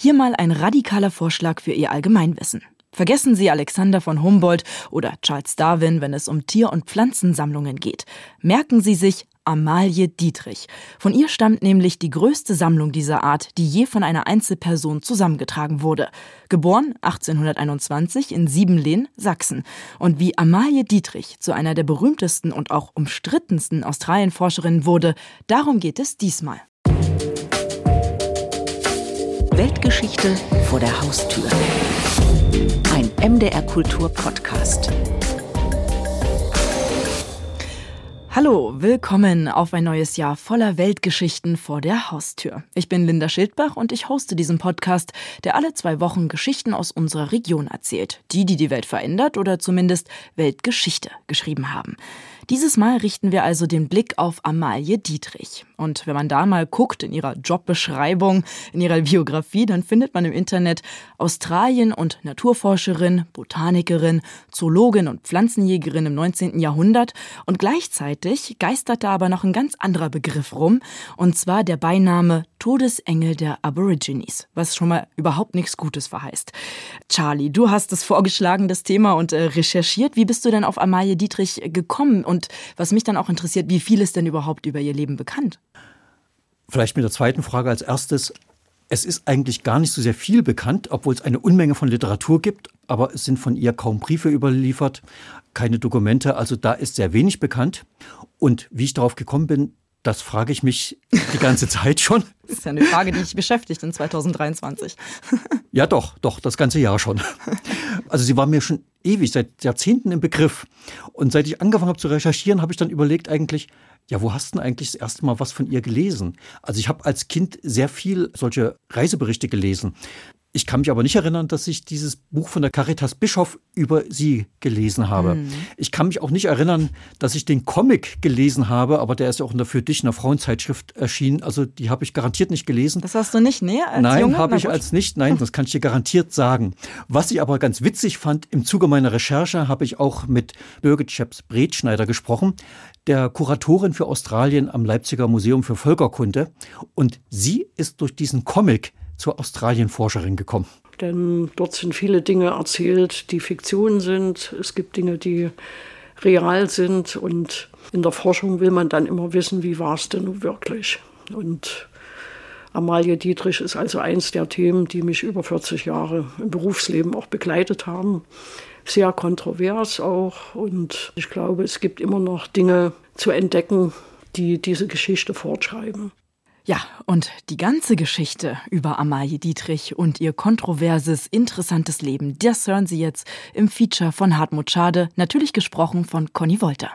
Hier mal ein radikaler Vorschlag für Ihr Allgemeinwissen. Vergessen Sie Alexander von Humboldt oder Charles Darwin, wenn es um Tier- und Pflanzensammlungen geht. Merken Sie sich Amalie Dietrich. Von ihr stammt nämlich die größte Sammlung dieser Art, die je von einer Einzelperson zusammengetragen wurde. Geboren 1821 in Siebenlehn, Sachsen. Und wie Amalie Dietrich zu einer der berühmtesten und auch umstrittensten Australienforscherinnen wurde, darum geht es diesmal. Weltgeschichte vor der Haustür. Ein MDR Kultur Podcast. Hallo, willkommen auf ein neues Jahr voller Weltgeschichten vor der Haustür. Ich bin Linda Schildbach und ich hoste diesen Podcast, der alle zwei Wochen Geschichten aus unserer Region erzählt. Die, die die Welt verändert oder zumindest Weltgeschichte geschrieben haben. Dieses Mal richten wir also den Blick auf Amalie Dietrich. Und wenn man da mal guckt in ihrer Jobbeschreibung, in ihrer Biografie, dann findet man im Internet Australien und Naturforscherin, Botanikerin, Zoologin und Pflanzenjägerin im 19. Jahrhundert. Und gleichzeitig geisterte aber noch ein ganz anderer Begriff rum, und zwar der Beiname Todesengel der Aborigines, was schon mal überhaupt nichts Gutes verheißt. Charlie, du hast es vorgeschlagen, das Thema, und äh, recherchiert. Wie bist du denn auf Amalie Dietrich gekommen? Und was mich dann auch interessiert, wie viel ist denn überhaupt über ihr Leben bekannt? Vielleicht mit der zweiten Frage als erstes. Es ist eigentlich gar nicht so sehr viel bekannt, obwohl es eine Unmenge von Literatur gibt, aber es sind von ihr kaum Briefe überliefert, keine Dokumente, also da ist sehr wenig bekannt. Und wie ich darauf gekommen bin, das frage ich mich die ganze Zeit schon. Das ist ja eine Frage, die dich beschäftigt in 2023. Ja, doch, doch, das ganze Jahr schon. Also sie war mir schon ewig, seit Jahrzehnten im Begriff. Und seit ich angefangen habe zu recherchieren, habe ich dann überlegt eigentlich, ja, wo hast du denn eigentlich das erste Mal was von ihr gelesen? Also ich habe als Kind sehr viel solche Reiseberichte gelesen. Ich kann mich aber nicht erinnern, dass ich dieses Buch von der Caritas Bischof über sie gelesen habe. Mhm. Ich kann mich auch nicht erinnern, dass ich den Comic gelesen habe, aber der ist ja auch in der Für dich, einer Frauenzeitschrift erschienen. Also die habe ich garantiert nicht gelesen. Das hast du nicht, nee? Als Nein, habe ich als nicht. Nein, das kann ich dir garantiert sagen. Was ich aber ganz witzig fand, im Zuge meiner Recherche habe ich auch mit Birgit Scheps-Bretschneider gesprochen, der Kuratorin für Australien am Leipziger Museum für Völkerkunde. Und sie ist durch diesen Comic zur Australienforscherin gekommen? Denn dort sind viele Dinge erzählt, die Fiktion sind. Es gibt Dinge, die real sind. Und in der Forschung will man dann immer wissen, wie war es denn wirklich. Und Amalie Dietrich ist also eins der Themen, die mich über 40 Jahre im Berufsleben auch begleitet haben. Sehr kontrovers auch. Und ich glaube, es gibt immer noch Dinge zu entdecken, die diese Geschichte fortschreiben. Ja, und die ganze Geschichte über Amalie Dietrich und ihr kontroverses, interessantes Leben, das hören Sie jetzt im Feature von Hartmut Schade, natürlich gesprochen von Conny Wolter.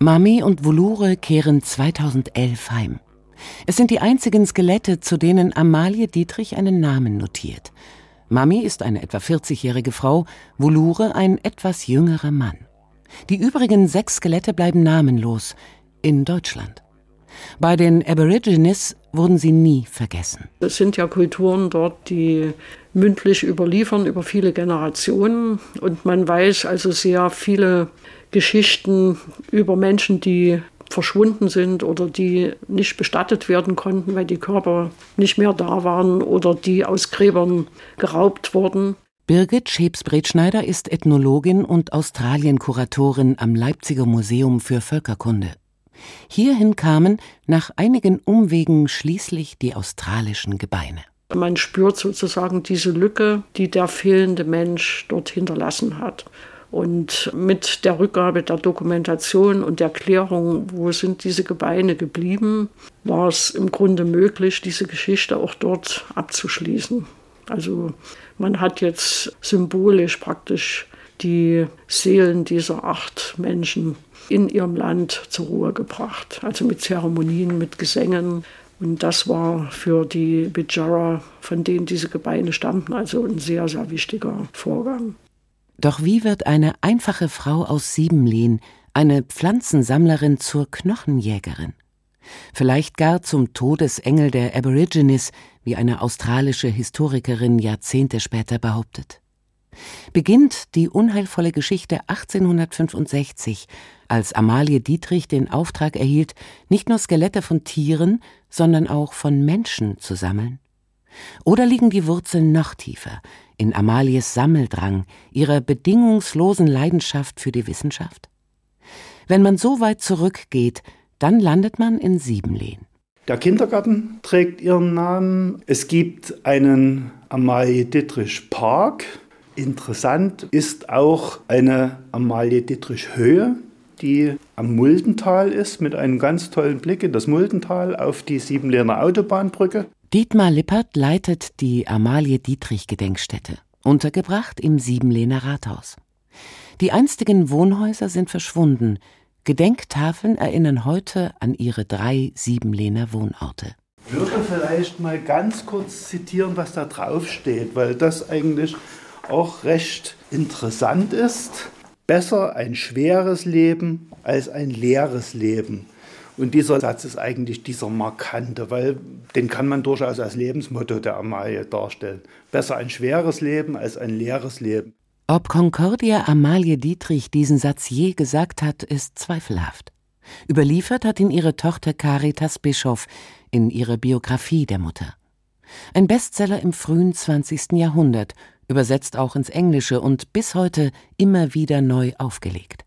Mami und Volure kehren 2011 heim. Es sind die einzigen Skelette, zu denen Amalie Dietrich einen Namen notiert – Mami ist eine etwa 40-jährige Frau, Volure ein etwas jüngerer Mann. Die übrigen sechs Skelette bleiben namenlos in Deutschland. Bei den Aborigines wurden sie nie vergessen. Es sind ja Kulturen dort, die mündlich überliefern über viele Generationen. Und man weiß also sehr viele Geschichten über Menschen, die verschwunden sind oder die nicht bestattet werden konnten, weil die Körper nicht mehr da waren oder die aus Gräbern geraubt wurden. Birgit Schebs-Bretschneider ist Ethnologin und Australienkuratorin am Leipziger Museum für Völkerkunde. Hierhin kamen nach einigen Umwegen schließlich die australischen Gebeine. Man spürt sozusagen diese Lücke, die der fehlende Mensch dort hinterlassen hat. Und mit der Rückgabe der Dokumentation und der Klärung, wo sind diese Gebeine geblieben, war es im Grunde möglich, diese Geschichte auch dort abzuschließen. Also man hat jetzt symbolisch praktisch die Seelen dieser acht Menschen in ihrem Land zur Ruhe gebracht. Also mit Zeremonien, mit Gesängen. Und das war für die Bidjara, von denen diese Gebeine stammten, also ein sehr, sehr wichtiger Vorgang. Doch wie wird eine einfache Frau aus Siebenlehn, eine Pflanzensammlerin zur Knochenjägerin? Vielleicht gar zum Todesengel der Aborigines, wie eine australische Historikerin Jahrzehnte später behauptet. Beginnt die unheilvolle Geschichte 1865, als Amalie Dietrich den Auftrag erhielt, nicht nur Skelette von Tieren, sondern auch von Menschen zu sammeln? Oder liegen die Wurzeln noch tiefer, in Amalies Sammeldrang, ihrer bedingungslosen Leidenschaft für die Wissenschaft? Wenn man so weit zurückgeht, dann landet man in Siebenlehn. Der Kindergarten trägt ihren Namen. Es gibt einen Amalie Dittrich Park. Interessant ist auch eine Amalie Dittrich Höhe, die am Muldental ist, mit einem ganz tollen Blick in das Muldental auf die Siebenlehner Autobahnbrücke. Dietmar Lippert leitet die Amalie Dietrich Gedenkstätte, untergebracht im Siebenlehner Rathaus. Die einstigen Wohnhäuser sind verschwunden, Gedenktafeln erinnern heute an ihre drei Siebenlehner Wohnorte. Ich würde vielleicht mal ganz kurz zitieren, was da drauf steht, weil das eigentlich auch recht interessant ist. Besser ein schweres Leben als ein leeres Leben. Und dieser Satz ist eigentlich dieser markante, weil den kann man durchaus als Lebensmotto der Amalie darstellen. Besser ein schweres Leben als ein leeres Leben. Ob Concordia Amalie Dietrich diesen Satz je gesagt hat, ist zweifelhaft. Überliefert hat ihn ihre Tochter Caritas Bischof in ihrer Biografie der Mutter. Ein Bestseller im frühen 20. Jahrhundert, übersetzt auch ins Englische und bis heute immer wieder neu aufgelegt.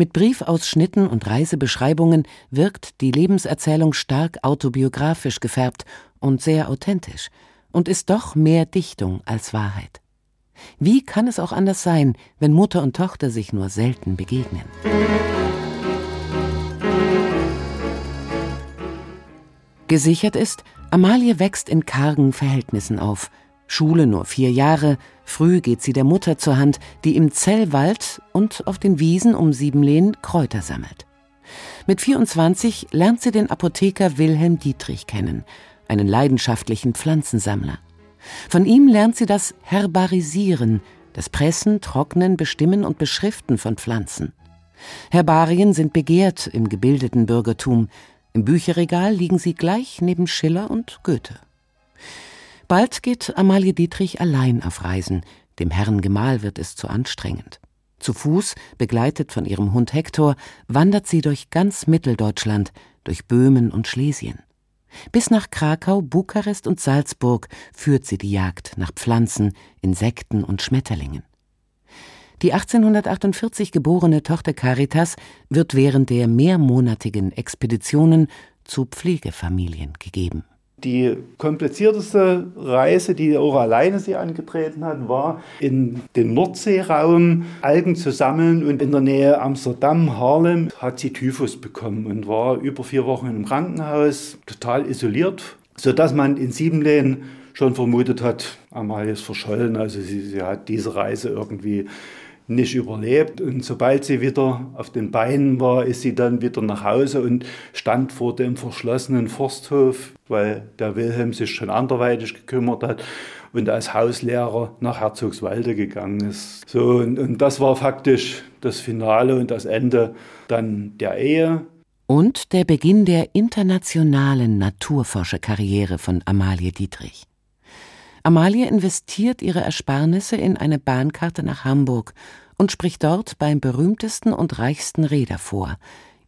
Mit Briefausschnitten und Reisebeschreibungen wirkt die Lebenserzählung stark autobiografisch gefärbt und sehr authentisch und ist doch mehr Dichtung als Wahrheit. Wie kann es auch anders sein, wenn Mutter und Tochter sich nur selten begegnen? Gesichert ist, Amalie wächst in kargen Verhältnissen auf. Schule nur vier Jahre, früh geht sie der Mutter zur Hand, die im Zellwald und auf den Wiesen um Siebenlehn Kräuter sammelt. Mit 24 lernt sie den Apotheker Wilhelm Dietrich kennen, einen leidenschaftlichen Pflanzensammler. Von ihm lernt sie das Herbarisieren, das Pressen, Trocknen, Bestimmen und Beschriften von Pflanzen. Herbarien sind begehrt im gebildeten Bürgertum. Im Bücherregal liegen sie gleich neben Schiller und Goethe. Bald geht Amalie Dietrich allein auf Reisen. Dem Herrn Gemahl wird es zu anstrengend. Zu Fuß, begleitet von ihrem Hund Hektor, wandert sie durch ganz Mitteldeutschland, durch Böhmen und Schlesien. Bis nach Krakau, Bukarest und Salzburg führt sie die Jagd nach Pflanzen, Insekten und Schmetterlingen. Die 1848 geborene Tochter Caritas wird während der mehrmonatigen Expeditionen zu Pflegefamilien gegeben. Die komplizierteste Reise, die auch alleine sie angetreten hat, war in den Nordseeraum Algen zu sammeln und in der Nähe Amsterdam, Harlem, hat sie Typhus bekommen und war über vier Wochen im Krankenhaus, total isoliert, sodass man in Siebenlehn schon vermutet hat, Amalie ist verschollen, also sie, sie hat diese Reise irgendwie nicht überlebt. Und sobald sie wieder auf den Beinen war, ist sie dann wieder nach Hause und stand vor dem verschlossenen Forsthof, weil der Wilhelm sich schon anderweitig gekümmert hat und als Hauslehrer nach Herzogswalde gegangen ist. So, und, und das war faktisch das Finale und das Ende dann der Ehe. Und der Beginn der internationalen Naturforscherkarriere von Amalie Dietrich. Amalie investiert ihre Ersparnisse in eine Bahnkarte nach Hamburg und spricht dort beim berühmtesten und reichsten Reeder vor,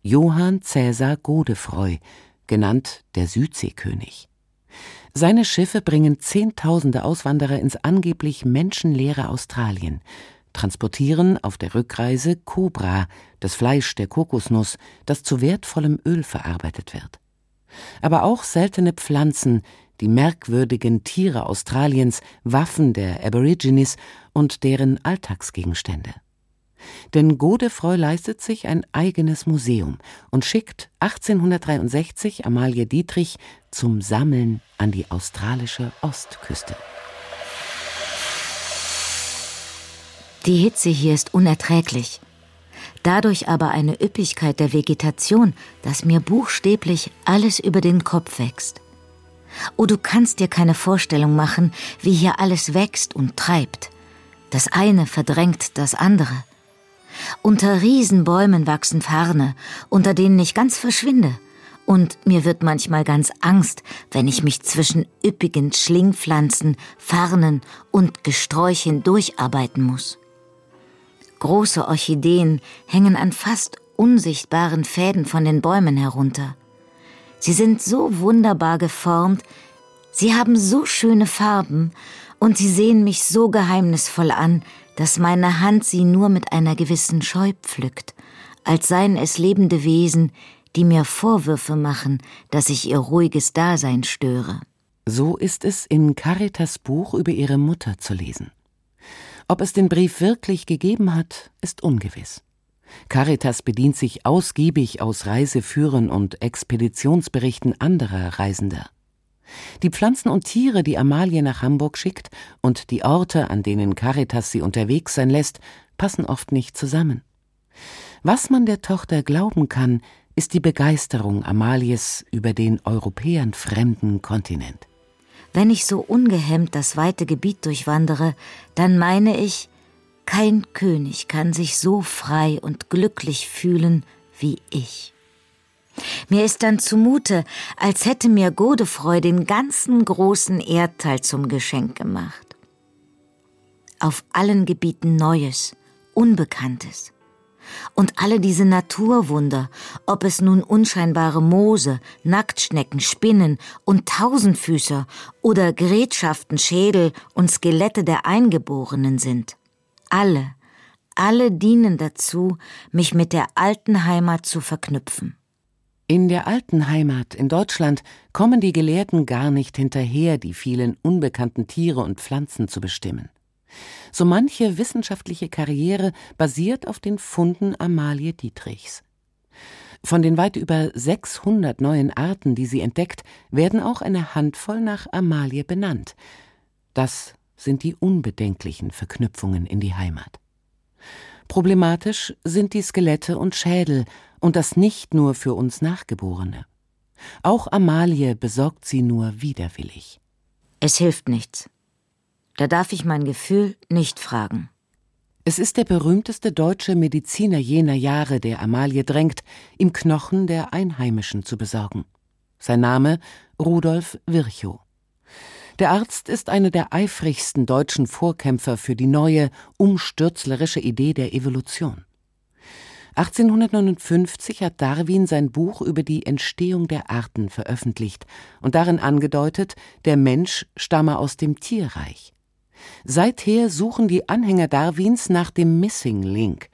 Johann Cäsar Godefroy, genannt der Südseekönig. Seine Schiffe bringen Zehntausende Auswanderer ins angeblich menschenleere Australien, transportieren auf der Rückreise Cobra, das Fleisch der Kokosnuss, das zu wertvollem Öl verarbeitet wird. Aber auch seltene Pflanzen, die merkwürdigen Tiere Australiens, Waffen der Aborigines und deren Alltagsgegenstände. Denn Godefroy leistet sich ein eigenes Museum und schickt 1863 Amalie Dietrich zum Sammeln an die australische Ostküste. Die Hitze hier ist unerträglich. Dadurch aber eine Üppigkeit der Vegetation, dass mir buchstäblich alles über den Kopf wächst. Oh, du kannst dir keine Vorstellung machen, wie hier alles wächst und treibt. Das eine verdrängt das andere. Unter Riesenbäumen wachsen Farne, unter denen ich ganz verschwinde, Und mir wird manchmal ganz Angst, wenn ich mich zwischen üppigen Schlingpflanzen, Farnen und Gesträuchen durcharbeiten muss. Große Orchideen hängen an fast unsichtbaren Fäden von den Bäumen herunter. Sie sind so wunderbar geformt, sie haben so schöne Farben und sie sehen mich so geheimnisvoll an, dass meine Hand sie nur mit einer gewissen Scheu pflückt, als seien es lebende Wesen, die mir Vorwürfe machen, dass ich ihr ruhiges Dasein störe. So ist es in Caritas Buch über ihre Mutter zu lesen. Ob es den Brief wirklich gegeben hat, ist ungewiss. Caritas bedient sich ausgiebig aus Reiseführern und Expeditionsberichten anderer Reisender. Die Pflanzen und Tiere, die Amalie nach Hamburg schickt, und die Orte, an denen Caritas sie unterwegs sein lässt, passen oft nicht zusammen. Was man der Tochter glauben kann, ist die Begeisterung Amalies über den Europäern fremden Kontinent. Wenn ich so ungehemmt das weite Gebiet durchwandere, dann meine ich, kein König kann sich so frei und glücklich fühlen wie ich. Mir ist dann zumute, als hätte mir Godefreu den ganzen großen Erdteil zum Geschenk gemacht. Auf allen Gebieten Neues, Unbekanntes. Und alle diese Naturwunder, ob es nun unscheinbare Moose, Nacktschnecken, Spinnen und Tausendfüßer oder Gerätschaften, Schädel und Skelette der Eingeborenen sind. Alle, alle dienen dazu, mich mit der alten Heimat zu verknüpfen. In der alten Heimat in Deutschland kommen die Gelehrten gar nicht hinterher, die vielen unbekannten Tiere und Pflanzen zu bestimmen. So manche wissenschaftliche Karriere basiert auf den Funden Amalie Dietrichs. Von den weit über 600 neuen Arten, die sie entdeckt, werden auch eine Handvoll nach Amalie benannt. Das sind die unbedenklichen Verknüpfungen in die Heimat. Problematisch sind die Skelette und Schädel, und das nicht nur für uns Nachgeborene. Auch Amalie besorgt sie nur widerwillig. Es hilft nichts. Da darf ich mein Gefühl nicht fragen. Es ist der berühmteste deutsche Mediziner jener Jahre, der Amalie drängt, ihm Knochen der Einheimischen zu besorgen. Sein Name Rudolf Virchow. Der Arzt ist einer der eifrigsten deutschen Vorkämpfer für die neue, umstürzlerische Idee der Evolution. 1859 hat Darwin sein Buch über die Entstehung der Arten veröffentlicht und darin angedeutet, der Mensch stamme aus dem Tierreich. Seither suchen die Anhänger Darwins nach dem Missing Link,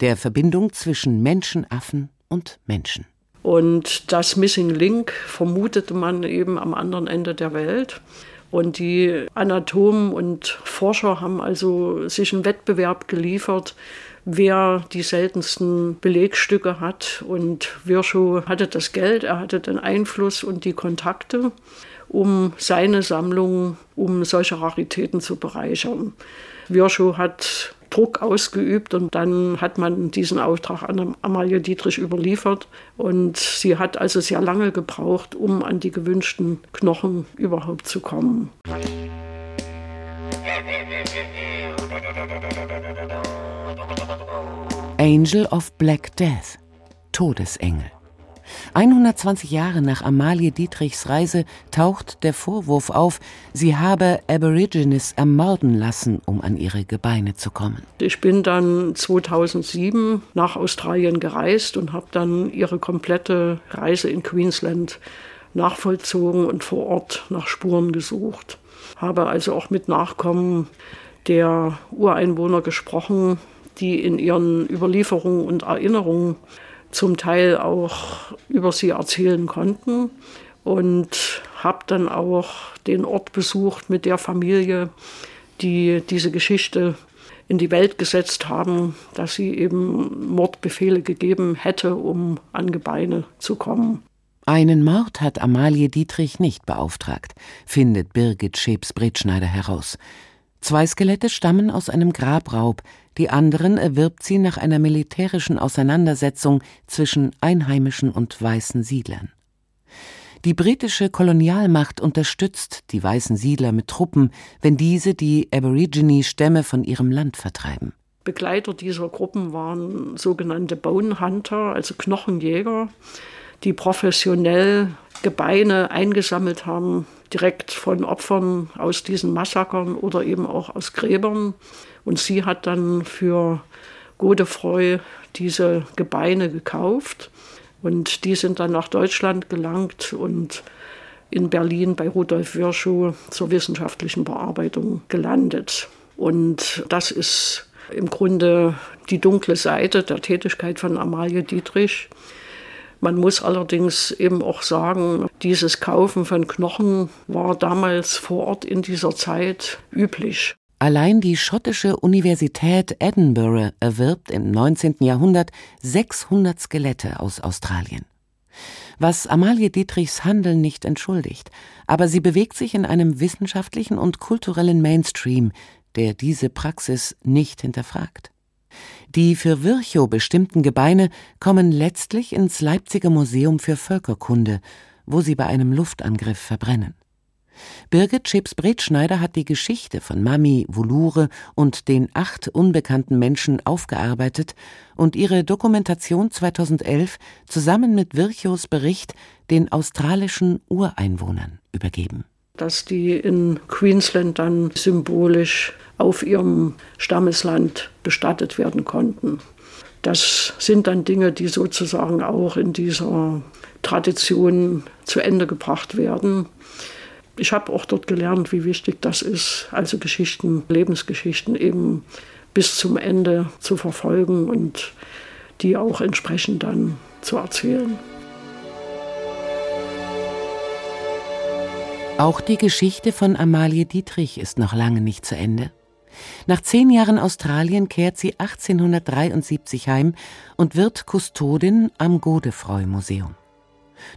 der Verbindung zwischen Menschenaffen und Menschen. Und das Missing Link vermutete man eben am anderen Ende der Welt. Und die Anatomen und Forscher haben also sich einen Wettbewerb geliefert, wer die seltensten Belegstücke hat. Und Virchow hatte das Geld, er hatte den Einfluss und die Kontakte um seine Sammlung, um solche Raritäten zu bereichern. Virchow hat Druck ausgeübt und dann hat man diesen Auftrag an Amalie Dietrich überliefert und sie hat also sehr lange gebraucht, um an die gewünschten Knochen überhaupt zu kommen. Angel of Black Death, Todesengel. 120 Jahre nach Amalie Dietrichs Reise taucht der Vorwurf auf, sie habe Aborigines ermorden lassen, um an ihre Gebeine zu kommen. Ich bin dann 2007 nach Australien gereist und habe dann ihre komplette Reise in Queensland nachvollzogen und vor Ort nach Spuren gesucht. Habe also auch mit Nachkommen der Ureinwohner gesprochen, die in ihren Überlieferungen und Erinnerungen zum Teil auch über sie erzählen konnten und habe dann auch den Ort besucht mit der Familie, die diese Geschichte in die Welt gesetzt haben, dass sie eben Mordbefehle gegeben hätte, um an Gebeine zu kommen. Einen Mord hat Amalie Dietrich nicht beauftragt, findet Birgit Schebs-Bretschneider heraus. Zwei Skelette stammen aus einem Grabraub, die anderen erwirbt sie nach einer militärischen Auseinandersetzung zwischen Einheimischen und weißen Siedlern. Die britische Kolonialmacht unterstützt die weißen Siedler mit Truppen, wenn diese die Aborigine-Stämme von ihrem Land vertreiben. Begleiter dieser Gruppen waren sogenannte Bone Hunter, also Knochenjäger. die professionell Gebeine eingesammelt haben, direkt von Opfern aus diesen Massakern oder eben auch aus Gräbern. Und sie hat dann für Godefroy diese Gebeine gekauft. Und die sind dann nach Deutschland gelangt und in Berlin bei Rudolf Virchow zur wissenschaftlichen Bearbeitung gelandet. Und das ist im Grunde die dunkle Seite der Tätigkeit von Amalie Dietrich. Man muss allerdings eben auch sagen, dieses Kaufen von Knochen war damals vor Ort in dieser Zeit üblich. Allein die schottische Universität Edinburgh erwirbt im 19. Jahrhundert 600 Skelette aus Australien. Was Amalie Dietrichs Handeln nicht entschuldigt, aber sie bewegt sich in einem wissenschaftlichen und kulturellen Mainstream, der diese Praxis nicht hinterfragt. Die für Virchow bestimmten Gebeine kommen letztlich ins Leipziger Museum für Völkerkunde, wo sie bei einem Luftangriff verbrennen. Birgit Chips-Bretschneider hat die Geschichte von Mami, Vulure und den acht unbekannten Menschen aufgearbeitet und ihre Dokumentation 2011 zusammen mit Virchows Bericht den australischen Ureinwohnern übergeben dass die in Queensland dann symbolisch auf ihrem Stammesland bestattet werden konnten. Das sind dann Dinge, die sozusagen auch in dieser Tradition zu Ende gebracht werden. Ich habe auch dort gelernt, wie wichtig das ist, also Geschichten, Lebensgeschichten eben bis zum Ende zu verfolgen und die auch entsprechend dann zu erzählen. Auch die Geschichte von Amalie Dietrich ist noch lange nicht zu Ende. Nach zehn Jahren Australien kehrt sie 1873 heim und wird Kustodin am Godefroy-Museum.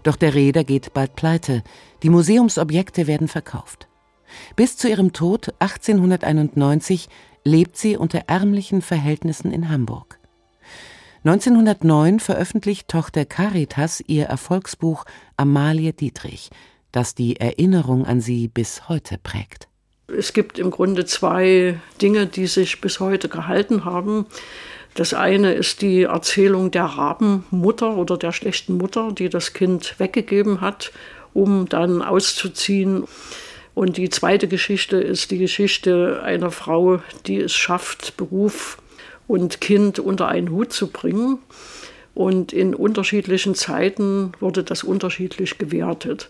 Doch der Reeder geht bald pleite, die Museumsobjekte werden verkauft. Bis zu ihrem Tod 1891 lebt sie unter ärmlichen Verhältnissen in Hamburg. 1909 veröffentlicht Tochter Caritas ihr Erfolgsbuch Amalie Dietrich, das die Erinnerung an sie bis heute prägt. Es gibt im Grunde zwei Dinge, die sich bis heute gehalten haben. Das eine ist die Erzählung der Rabenmutter oder der schlechten Mutter, die das Kind weggegeben hat, um dann auszuziehen. Und die zweite Geschichte ist die Geschichte einer Frau, die es schafft, Beruf und Kind unter einen Hut zu bringen. Und in unterschiedlichen Zeiten wurde das unterschiedlich gewertet.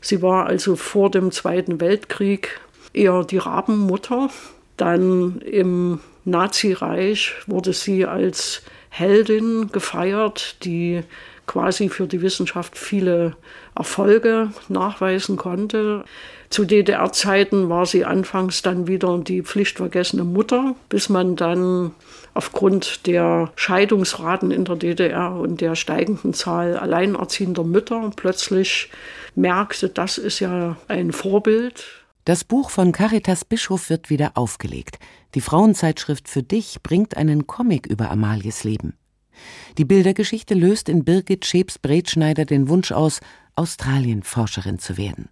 Sie war also vor dem Zweiten Weltkrieg eher die Rabenmutter. Dann im Nazireich wurde sie als Heldin gefeiert, die quasi für die Wissenschaft viele Erfolge nachweisen konnte. Zu DDR-Zeiten war sie anfangs dann wieder die pflichtvergessene Mutter, bis man dann aufgrund der Scheidungsraten in der DDR und der steigenden Zahl alleinerziehender Mütter plötzlich merkte, das ist ja ein Vorbild. Das Buch von Caritas Bischof wird wieder aufgelegt. Die Frauenzeitschrift Für dich bringt einen Comic über Amalies Leben. Die Bildergeschichte löst in Birgit Schebs-Bretschneider den Wunsch aus, Australienforscherin zu werden.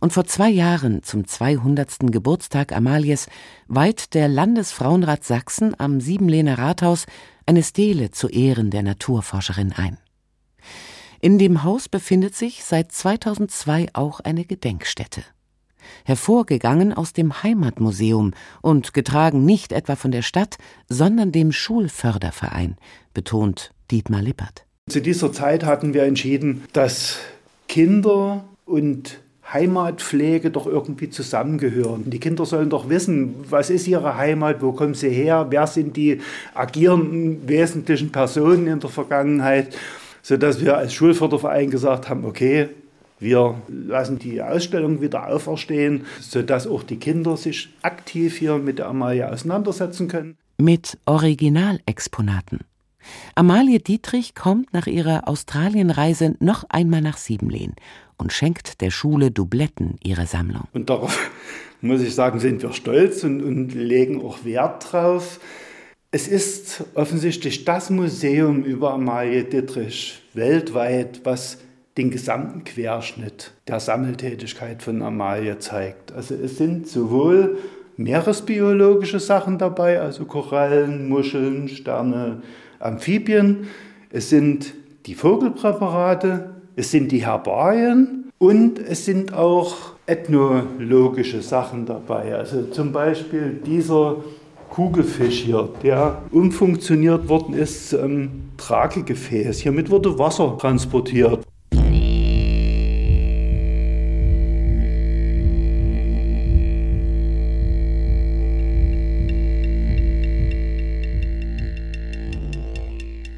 Und vor zwei Jahren, zum 200. Geburtstag Amalies, weiht der Landesfrauenrat Sachsen am Siebenlehner Rathaus eine Stele zu Ehren der Naturforscherin ein. In dem Haus befindet sich seit 2002 auch eine Gedenkstätte. Hervorgegangen aus dem Heimatmuseum und getragen nicht etwa von der Stadt, sondern dem Schulförderverein, betont Dietmar Lippert. Zu dieser Zeit hatten wir entschieden, dass Kinder und Heimatpflege doch irgendwie zusammengehören. Die Kinder sollen doch wissen, was ist ihre Heimat, wo kommen sie her, wer sind die agierenden wesentlichen Personen in der Vergangenheit sodass wir als Schulförderverein gesagt haben, okay, wir lassen die Ausstellung wieder auferstehen, sodass auch die Kinder sich aktiv hier mit der Amalie auseinandersetzen können. Mit Originalexponaten. Amalie Dietrich kommt nach ihrer Australienreise noch einmal nach Siebenlehn und schenkt der Schule Dubletten ihrer Sammlung. Und darauf muss ich sagen, sind wir stolz und, und legen auch Wert drauf. Es ist offensichtlich das Museum über Amalie Dittrich weltweit, was den gesamten Querschnitt der Sammeltätigkeit von Amalie zeigt. Also es sind sowohl meeresbiologische Sachen dabei, also Korallen, Muscheln, Sterne, Amphibien. Es sind die Vogelpräparate, es sind die Herbarien und es sind auch ethnologische Sachen dabei. Also zum Beispiel dieser Kugelfisch hier, der umfunktioniert worden ist zum ähm, Tragegefäß. Hiermit wurde Wasser transportiert.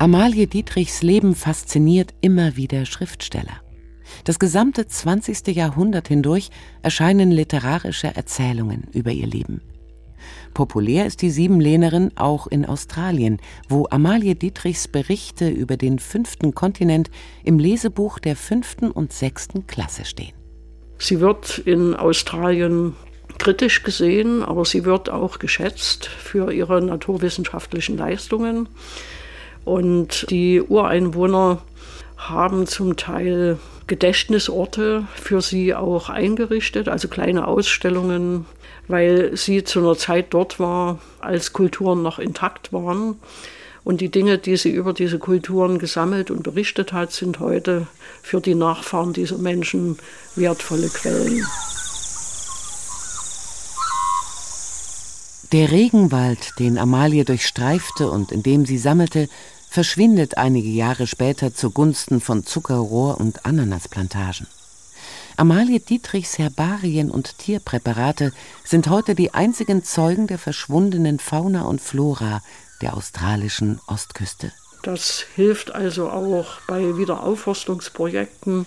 Amalie Dietrichs Leben fasziniert immer wieder Schriftsteller. Das gesamte 20. Jahrhundert hindurch erscheinen literarische Erzählungen über ihr Leben. Populär ist die Siebenlehnerin auch in Australien, wo Amalie Dietrichs Berichte über den fünften Kontinent im Lesebuch der fünften und sechsten Klasse stehen. Sie wird in Australien kritisch gesehen, aber sie wird auch geschätzt für ihre naturwissenschaftlichen Leistungen. Und die Ureinwohner haben zum Teil Gedächtnisorte für sie auch eingerichtet, also kleine Ausstellungen, weil sie zu einer Zeit dort war, als Kulturen noch intakt waren. Und die Dinge, die sie über diese Kulturen gesammelt und berichtet hat, sind heute für die Nachfahren dieser Menschen wertvolle Quellen. Der Regenwald, den Amalie durchstreifte und in dem sie sammelte, verschwindet einige Jahre später zugunsten von Zuckerrohr und Ananasplantagen. Amalie Dietrichs Herbarien und Tierpräparate sind heute die einzigen Zeugen der verschwundenen Fauna und Flora der australischen Ostküste. Das hilft also auch bei Wiederaufforstungsprojekten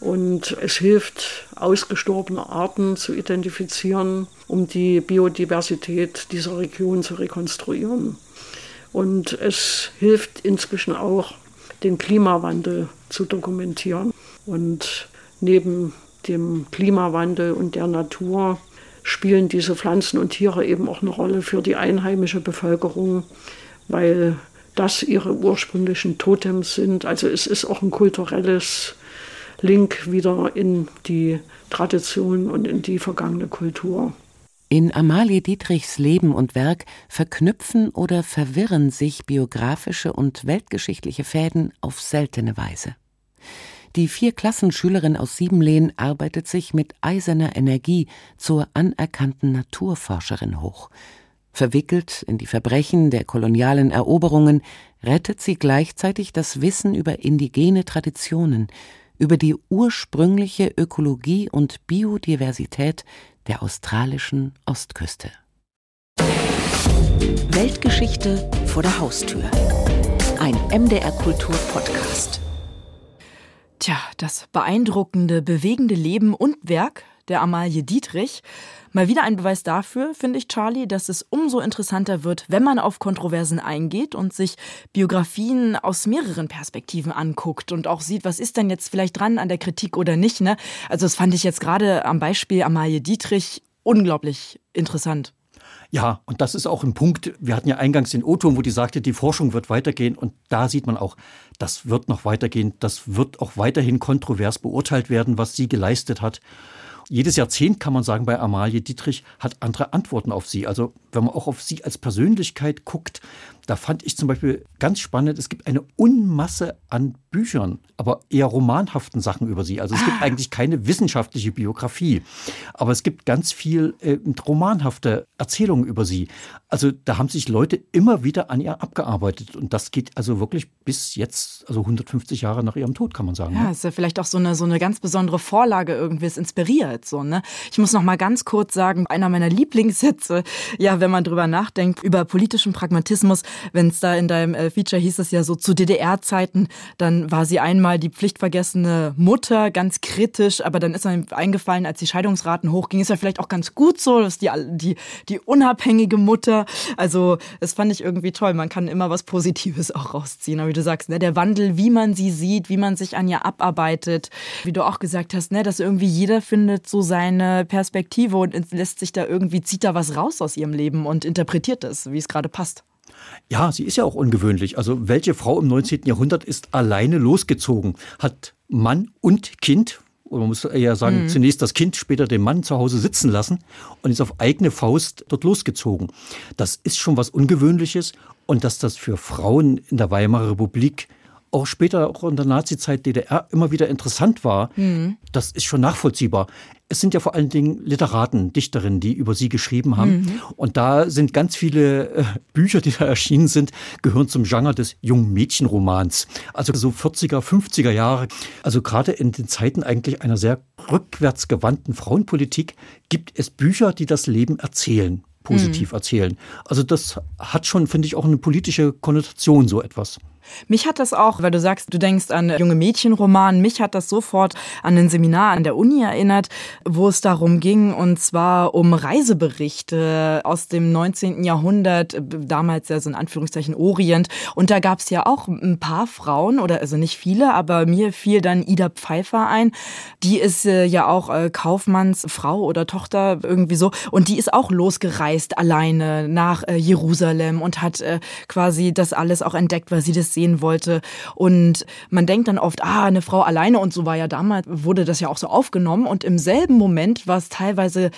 und es hilft, ausgestorbene Arten zu identifizieren, um die Biodiversität dieser Region zu rekonstruieren. Und es hilft inzwischen auch, den Klimawandel zu dokumentieren. Und neben dem Klimawandel und der Natur spielen diese Pflanzen und Tiere eben auch eine Rolle für die einheimische Bevölkerung, weil das ihre ursprünglichen Totems sind. Also es ist auch ein kulturelles Link wieder in die Tradition und in die vergangene Kultur. In Amalie Dietrichs Leben und Werk verknüpfen oder verwirren sich biografische und weltgeschichtliche Fäden auf seltene Weise. Die Vierklassenschülerin aus Siebenlehn arbeitet sich mit eiserner Energie zur anerkannten Naturforscherin hoch. Verwickelt in die Verbrechen der kolonialen Eroberungen rettet sie gleichzeitig das Wissen über indigene Traditionen, über die ursprüngliche Ökologie und Biodiversität der australischen Ostküste. Weltgeschichte vor der Haustür. Ein MDR Kultur Podcast. Tja, das beeindruckende, bewegende Leben und Werk der Amalie Dietrich. Mal wieder ein Beweis dafür, finde ich, Charlie, dass es umso interessanter wird, wenn man auf Kontroversen eingeht und sich Biografien aus mehreren Perspektiven anguckt und auch sieht, was ist denn jetzt vielleicht dran an der Kritik oder nicht. Ne? Also das fand ich jetzt gerade am Beispiel Amalie Dietrich unglaublich interessant. Ja, und das ist auch ein Punkt. Wir hatten ja eingangs den O-Ton, wo die sagte, die Forschung wird weitergehen. Und da sieht man auch, das wird noch weitergehen. Das wird auch weiterhin kontrovers beurteilt werden, was sie geleistet hat jedes Jahrzehnt, kann man sagen, bei Amalie Dietrich hat andere Antworten auf sie. Also wenn man auch auf sie als Persönlichkeit guckt, da fand ich zum Beispiel ganz spannend, es gibt eine Unmasse an Büchern, aber eher romanhaften Sachen über sie. Also es gibt ah. eigentlich keine wissenschaftliche Biografie, aber es gibt ganz viel äh, romanhafte Erzählungen über sie. Also da haben sich Leute immer wieder an ihr abgearbeitet und das geht also wirklich bis jetzt, also 150 Jahre nach ihrem Tod, kann man sagen. Ja, ne? ist ja vielleicht auch so eine, so eine ganz besondere Vorlage irgendwie, es inspiriert so, ne? Ich muss noch mal ganz kurz sagen, einer meiner Lieblingssätze, ja, wenn man drüber nachdenkt, über politischen Pragmatismus, wenn es da in deinem äh, Feature hieß es ja so zu DDR-Zeiten, dann war sie einmal die pflichtvergessene Mutter, ganz kritisch, aber dann ist mir eingefallen, als die Scheidungsraten hochgingen, ist ja vielleicht auch ganz gut so, dass die, die, die unabhängige Mutter, also das fand ich irgendwie toll, man kann immer was Positives auch rausziehen, aber wie du sagst, ne, der Wandel, wie man sie sieht, wie man sich an ihr abarbeitet, wie du auch gesagt hast, ne, dass irgendwie jeder findet so seine Perspektive und lässt sich da irgendwie, zieht da was raus aus ihrem Leben und interpretiert es, wie es gerade passt. Ja, sie ist ja auch ungewöhnlich. Also welche Frau im 19. Jahrhundert ist alleine losgezogen, hat Mann und Kind, oder man muss eher sagen, mhm. zunächst das Kind, später den Mann zu Hause sitzen lassen und ist auf eigene Faust dort losgezogen. Das ist schon was Ungewöhnliches und dass das für Frauen in der Weimarer Republik auch später auch in der Nazizeit DDR immer wieder interessant war, mhm. das ist schon nachvollziehbar. Es sind ja vor allen Dingen Literaten, Dichterinnen, die über sie geschrieben haben. Mhm. Und da sind ganz viele äh, Bücher, die da erschienen sind, gehören zum Genre des jungen Mädchenromans. Also so 40er, 50er Jahre. Also gerade in den Zeiten eigentlich einer sehr rückwärtsgewandten Frauenpolitik gibt es Bücher, die das Leben erzählen positiv mhm. erzählen. Also das hat schon, finde ich, auch eine politische Konnotation, so etwas. Mich hat das auch, weil du sagst, du denkst an junge Mädchenroman, mich hat das sofort an ein Seminar an der Uni erinnert, wo es darum ging, und zwar um Reiseberichte aus dem 19. Jahrhundert, damals ja so in Anführungszeichen Orient. Und da gab es ja auch ein paar Frauen, oder also nicht viele, aber mir fiel dann Ida Pfeiffer ein. Die ist äh, ja auch äh, Kaufmannsfrau oder Tochter irgendwie so. Und die ist auch losgereist alleine nach äh, Jerusalem und hat äh, quasi das alles auch entdeckt, weil sie das sehen wollte. Und man denkt dann oft, ah, eine Frau alleine und so war ja damals, wurde das ja auch so aufgenommen. Und im selben Moment war es teilweise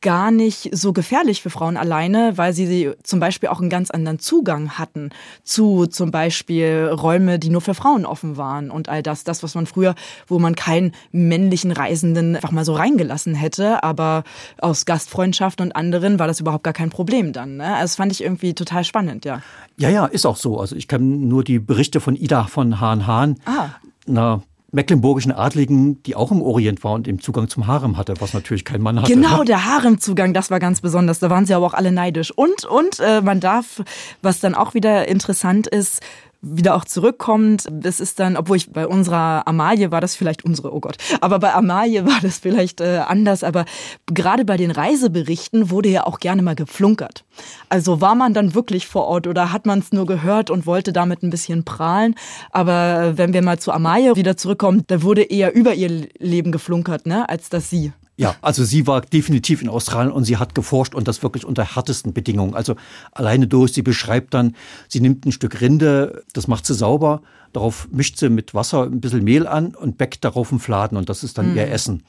gar nicht so gefährlich für Frauen alleine, weil sie zum Beispiel auch einen ganz anderen Zugang hatten zu zum Beispiel Räume, die nur für Frauen offen waren und all das, das, was man früher, wo man keinen männlichen Reisenden einfach mal so reingelassen hätte, aber aus Gastfreundschaft und anderen war das überhaupt gar kein Problem dann. Ne? Also das fand ich irgendwie total spannend, ja. Ja, ja, ist auch so. Also ich kann nur die Berichte von Ida von Hahn Hahn, ah. einer mecklenburgischen Adligen, die auch im Orient war und eben Zugang zum Harem hatte, was natürlich kein Mann hatte. Genau, der Haremzugang, das war ganz besonders. Da waren sie aber auch alle neidisch. Und, und äh, man darf, was dann auch wieder interessant ist, wieder auch zurückkommt. Das ist dann, obwohl ich bei unserer Amalie war das vielleicht unsere, oh Gott, aber bei Amalie war das vielleicht äh, anders. Aber gerade bei den Reiseberichten wurde ja auch gerne mal geflunkert. Also war man dann wirklich vor Ort oder hat man es nur gehört und wollte damit ein bisschen prahlen. Aber wenn wir mal zu Amalie wieder zurückkommen, da wurde eher über ihr Leben geflunkert, ne, als dass sie. Ja, also sie war definitiv in Australien und sie hat geforscht und das wirklich unter härtesten Bedingungen. Also alleine durch, sie beschreibt dann, sie nimmt ein Stück Rinde, das macht sie sauber, darauf mischt sie mit Wasser ein bisschen Mehl an und bäckt darauf einen Fladen und das ist dann mhm. ihr Essen.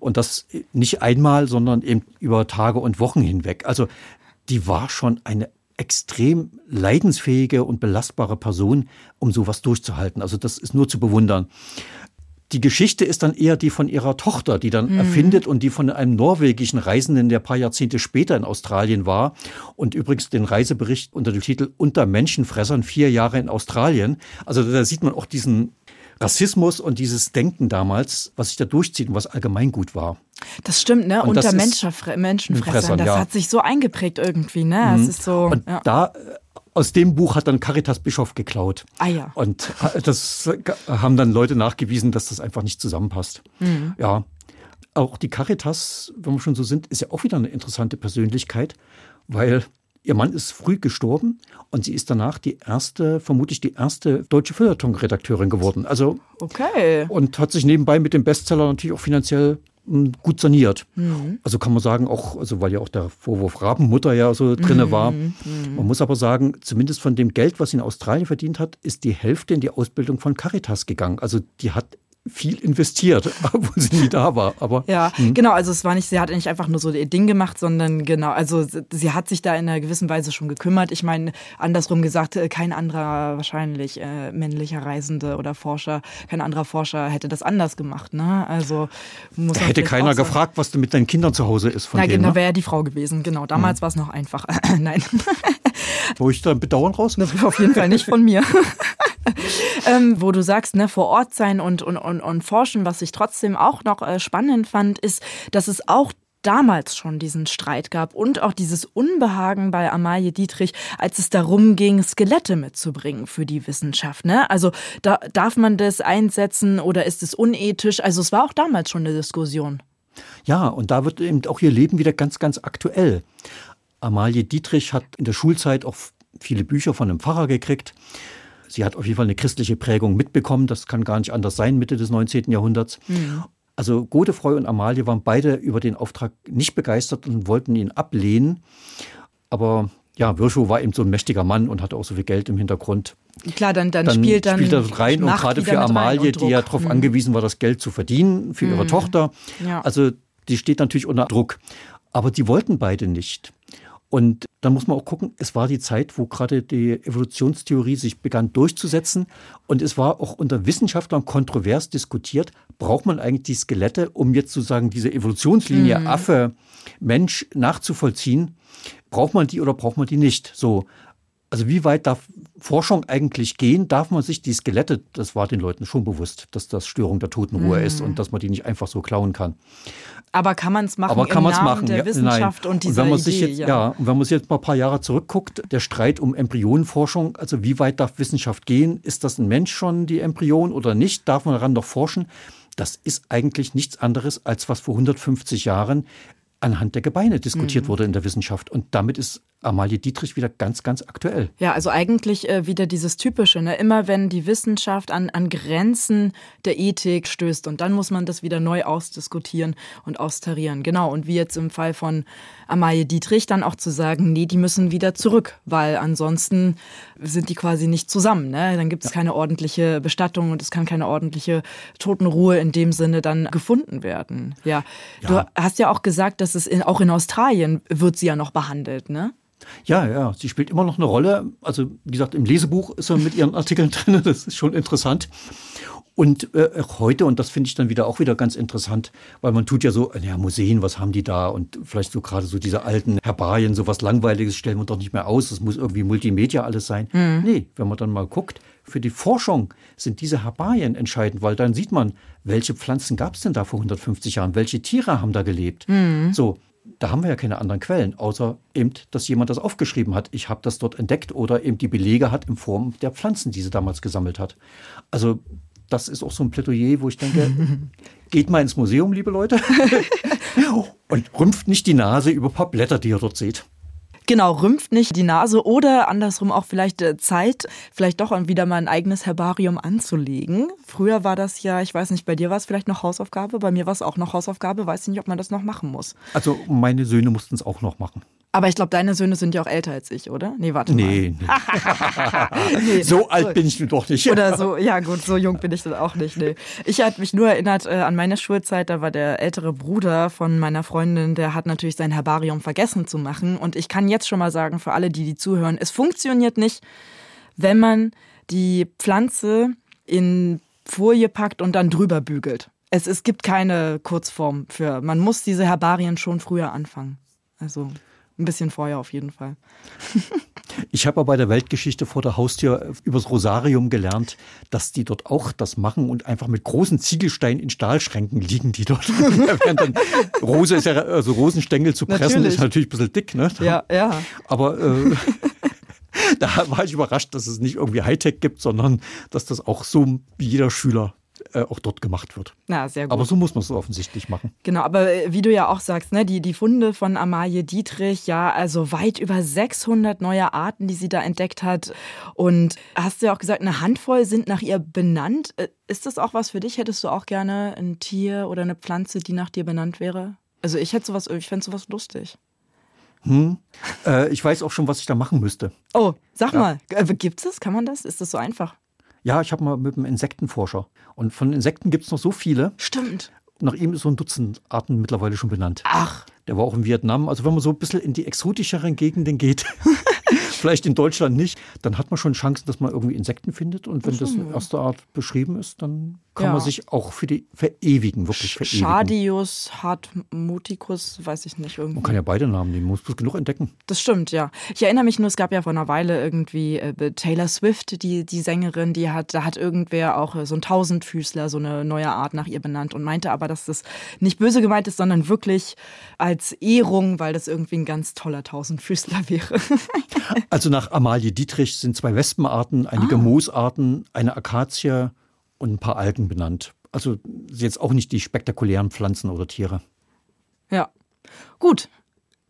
Und das nicht einmal, sondern eben über Tage und Wochen hinweg. Also die war schon eine extrem leidensfähige und belastbare Person, um sowas durchzuhalten. Also das ist nur zu bewundern. Die Geschichte ist dann eher die von ihrer Tochter, die dann mhm. erfindet und die von einem norwegischen Reisenden, der paar Jahrzehnte später in Australien war. Und übrigens den Reisebericht unter dem Titel Unter Menschenfressern vier Jahre in Australien. Also da sieht man auch diesen Rassismus und dieses Denken damals, was sich da durchzieht und was allgemein gut war. Das stimmt, ne? Und Unter Menschenfressern. Das ja. hat sich so eingeprägt irgendwie, ne? Mhm. ist so, und ja. da aus dem Buch hat dann Caritas Bischof geklaut. Ah ja. Und das haben dann Leute nachgewiesen, dass das einfach nicht zusammenpasst. Mhm. Ja. Auch die Caritas, wenn wir schon so sind, ist ja auch wieder eine interessante Persönlichkeit, weil ihr Mann ist früh gestorben und sie ist danach die erste, vermutlich die erste deutsche Feuilleton-Redakteurin geworden. Also okay. Und hat sich nebenbei mit dem Bestseller natürlich auch finanziell gut saniert. Mhm. Also kann man sagen, auch, also weil ja auch der Vorwurf Rabenmutter ja so drinne mhm. war. Mhm. Man muss aber sagen, zumindest von dem Geld, was sie in Australien verdient hat, ist die Hälfte in die Ausbildung von Caritas gegangen. Also die hat viel investiert, obwohl sie nie da war. Aber ja, hm. genau. Also es war nicht, sie hat nicht einfach nur so ihr Ding gemacht, sondern genau, also sie hat sich da in einer gewissen Weise schon gekümmert. Ich meine, andersrum gesagt, äh, kein anderer wahrscheinlich äh, männlicher Reisende oder Forscher, kein anderer Forscher hätte das anders gemacht. Ne? Also muss da hätte keiner gefragt, was du mit deinen Kindern zu Hause ist. Von Na, denen, genau, wäre ja die Frau gewesen. Genau, damals hm. war es noch einfach. Nein. Wo ich da Bedauern raus? Auf jeden Fall nicht von mir. ähm, wo du sagst, ne, vor Ort sein und, und, und, und forschen, was ich trotzdem auch noch äh, spannend fand, ist, dass es auch damals schon diesen Streit gab und auch dieses Unbehagen bei Amalie Dietrich, als es darum ging, Skelette mitzubringen für die Wissenschaft. Ne? Also da, darf man das einsetzen oder ist es unethisch? Also es war auch damals schon eine Diskussion. Ja, und da wird eben auch ihr Leben wieder ganz, ganz aktuell. Amalie Dietrich hat in der Schulzeit auch viele Bücher von einem Pfarrer gekriegt. Sie hat auf jeden Fall eine christliche Prägung mitbekommen. Das kann gar nicht anders sein, Mitte des 19. Jahrhunderts. Mhm. Also Godefroy und Amalie waren beide über den Auftrag nicht begeistert und wollten ihn ablehnen. Aber ja, Virchow war eben so ein mächtiger Mann und hatte auch so viel Geld im Hintergrund. Klar, dann, dann, dann spielt dann spielt das rein und gerade für Amalie, die ja darauf mhm. angewiesen war, das Geld zu verdienen für mhm. ihre Tochter. Ja. Also die steht natürlich unter Druck. Aber die wollten beide nicht. Und dann muss man auch gucken, es war die Zeit, wo gerade die Evolutionstheorie sich begann durchzusetzen. Und es war auch unter Wissenschaftlern kontrovers diskutiert, braucht man eigentlich die Skelette, um jetzt sozusagen diese Evolutionslinie mhm. Affe, Mensch nachzuvollziehen? Braucht man die oder braucht man die nicht? So. Also wie weit darf Forschung eigentlich gehen? Darf man sich die Skelette, das war den Leuten schon bewusst, dass das Störung der Totenruhe mhm. ist und dass man die nicht einfach so klauen kann. Aber kann man es machen Aber kann im Namen machen? der ja, Wissenschaft nein. und dieser und wenn man Idee? Sich jetzt, ja. ja, und wenn man sich jetzt mal ein paar Jahre zurückguckt, der Streit um Embryonenforschung, also wie weit darf Wissenschaft gehen? Ist das ein Mensch schon, die Embryon oder nicht? Darf man daran noch forschen? Das ist eigentlich nichts anderes, als was vor 150 Jahren anhand der Gebeine diskutiert mhm. wurde in der Wissenschaft. Und damit ist Amalie Dietrich wieder ganz, ganz aktuell. Ja, also eigentlich äh, wieder dieses Typische. Ne? Immer wenn die Wissenschaft an, an Grenzen der Ethik stößt und dann muss man das wieder neu ausdiskutieren und austarieren. Genau. Und wie jetzt im Fall von Amalie Dietrich dann auch zu sagen, nee, die müssen wieder zurück, weil ansonsten sind die quasi nicht zusammen. Ne? Dann gibt es ja. keine ordentliche Bestattung und es kann keine ordentliche Totenruhe in dem Sinne dann gefunden werden. Ja. ja. Du hast ja auch gesagt, dass es in, auch in Australien wird sie ja noch behandelt, ne? Ja, ja, sie spielt immer noch eine Rolle. Also, wie gesagt, im Lesebuch ist er mit ihren Artikeln drin, das ist schon interessant. Und äh, auch heute, und das finde ich dann wieder auch wieder ganz interessant, weil man tut ja so, ja, Museen, was haben die da? Und vielleicht so gerade so diese alten Herbarien, so was Langweiliges stellen wir doch nicht mehr aus. Das muss irgendwie Multimedia alles sein. Mhm. Nee, wenn man dann mal guckt, für die Forschung sind diese Herbarien entscheidend, weil dann sieht man, welche Pflanzen gab es denn da vor 150 Jahren? Welche Tiere haben da gelebt? Mhm. So, da haben wir ja keine anderen Quellen, außer eben, dass jemand das aufgeschrieben hat. Ich habe das dort entdeckt oder eben die Belege hat in Form der Pflanzen, die sie damals gesammelt hat. Also das ist auch so ein Plädoyer, wo ich denke, geht mal ins Museum, liebe Leute, und rümpft nicht die Nase über ein paar Blätter, die ihr dort seht. Genau, rümpft nicht die Nase oder andersrum auch vielleicht äh, Zeit, vielleicht doch wieder mal ein eigenes Herbarium anzulegen. Früher war das ja, ich weiß nicht, bei dir war es vielleicht noch Hausaufgabe, bei mir war es auch noch Hausaufgabe, weiß nicht, ob man das noch machen muss. Also meine Söhne mussten es auch noch machen. Aber ich glaube, deine Söhne sind ja auch älter als ich, oder? Nee, warte nee, mal. Nee. so alt bin ich doch nicht. Oder so, ja gut, so jung bin ich dann auch nicht. Nee. Ich hatte mich nur erinnert äh, an meine Schulzeit, da war der ältere Bruder von meiner Freundin, der hat natürlich sein Herbarium vergessen zu machen. Und ich kann jetzt schon mal sagen, für alle, die die zuhören, es funktioniert nicht, wenn man die Pflanze in Folie packt und dann drüber bügelt. Es, es gibt keine Kurzform für, man muss diese Herbarien schon früher anfangen. Also ein bisschen vorher auf jeden Fall. Ich habe bei der Weltgeschichte vor der Haustür übers Rosarium gelernt, dass die dort auch das machen und einfach mit großen Ziegelsteinen in Stahlschränken liegen die dort. dann, Rose ist ja, also Rosenstängel zu pressen natürlich. ist natürlich ein bisschen dick, ne? Ja, ja. Aber äh, da war ich überrascht, dass es nicht irgendwie Hightech gibt, sondern dass das auch so wie jeder Schüler äh, auch dort gemacht wird. Na, sehr gut. Aber so muss man es offensichtlich machen. Genau, aber äh, wie du ja auch sagst, ne, die, die Funde von Amalie Dietrich, ja, also weit über 600 neue Arten, die sie da entdeckt hat. Und hast du ja auch gesagt, eine Handvoll sind nach ihr benannt. Äh, ist das auch was für dich? Hättest du auch gerne ein Tier oder eine Pflanze, die nach dir benannt wäre? Also ich hätte sowas, ich fände sowas lustig. Hm. Äh, ich weiß auch schon, was ich da machen müsste. Oh, sag ja. mal, äh, gibt es? Kann man das? Ist das so einfach? Ja, ich habe mal mit einem Insektenforscher. Und von Insekten gibt es noch so viele. Stimmt. Nach ihm ist so ein Dutzend Arten mittlerweile schon benannt. Ach. Der war auch in Vietnam. Also wenn man so ein bisschen in die exotischeren Gegenden geht, vielleicht in Deutschland nicht, dann hat man schon Chancen, dass man irgendwie Insekten findet. Und wenn das in erster Art beschrieben ist, dann kann ja. man sich auch für die verewigen, wirklich verewigen. Schadius, Hartmuticus, weiß ich nicht. Irgendwie. Man kann ja beide Namen nehmen, man muss bloß genug entdecken. Das stimmt, ja. Ich erinnere mich nur, es gab ja vor einer Weile irgendwie äh, Taylor Swift, die, die Sängerin, die hat, da hat irgendwer auch äh, so ein Tausendfüßler, so eine neue Art nach ihr benannt und meinte aber, dass das nicht böse gemeint ist, sondern wirklich als Ehrung, weil das irgendwie ein ganz toller Tausendfüßler wäre. Also nach Amalie Dietrich sind zwei Wespenarten, einige ah. Moosarten, eine Akazie und ein paar Algen benannt. Also jetzt auch nicht die spektakulären Pflanzen oder Tiere. Ja. Gut.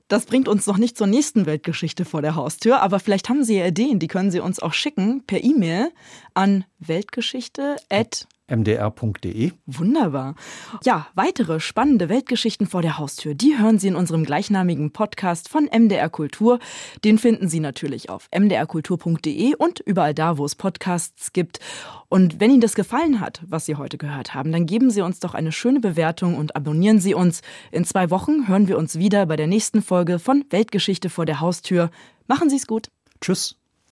Das bringt uns noch nicht zur nächsten Weltgeschichte vor der Haustür, aber vielleicht haben Sie ja Ideen, die können Sie uns auch schicken per E-Mail an weltgeschichte@ mdr.de. Wunderbar. Ja, weitere spannende Weltgeschichten vor der Haustür, die hören Sie in unserem gleichnamigen Podcast von MDR Kultur. Den finden Sie natürlich auf mdrkultur.de und überall da, wo es Podcasts gibt. Und wenn Ihnen das gefallen hat, was Sie heute gehört haben, dann geben Sie uns doch eine schöne Bewertung und abonnieren Sie uns. In zwei Wochen hören wir uns wieder bei der nächsten Folge von Weltgeschichte vor der Haustür. Machen Sie es gut. Tschüss.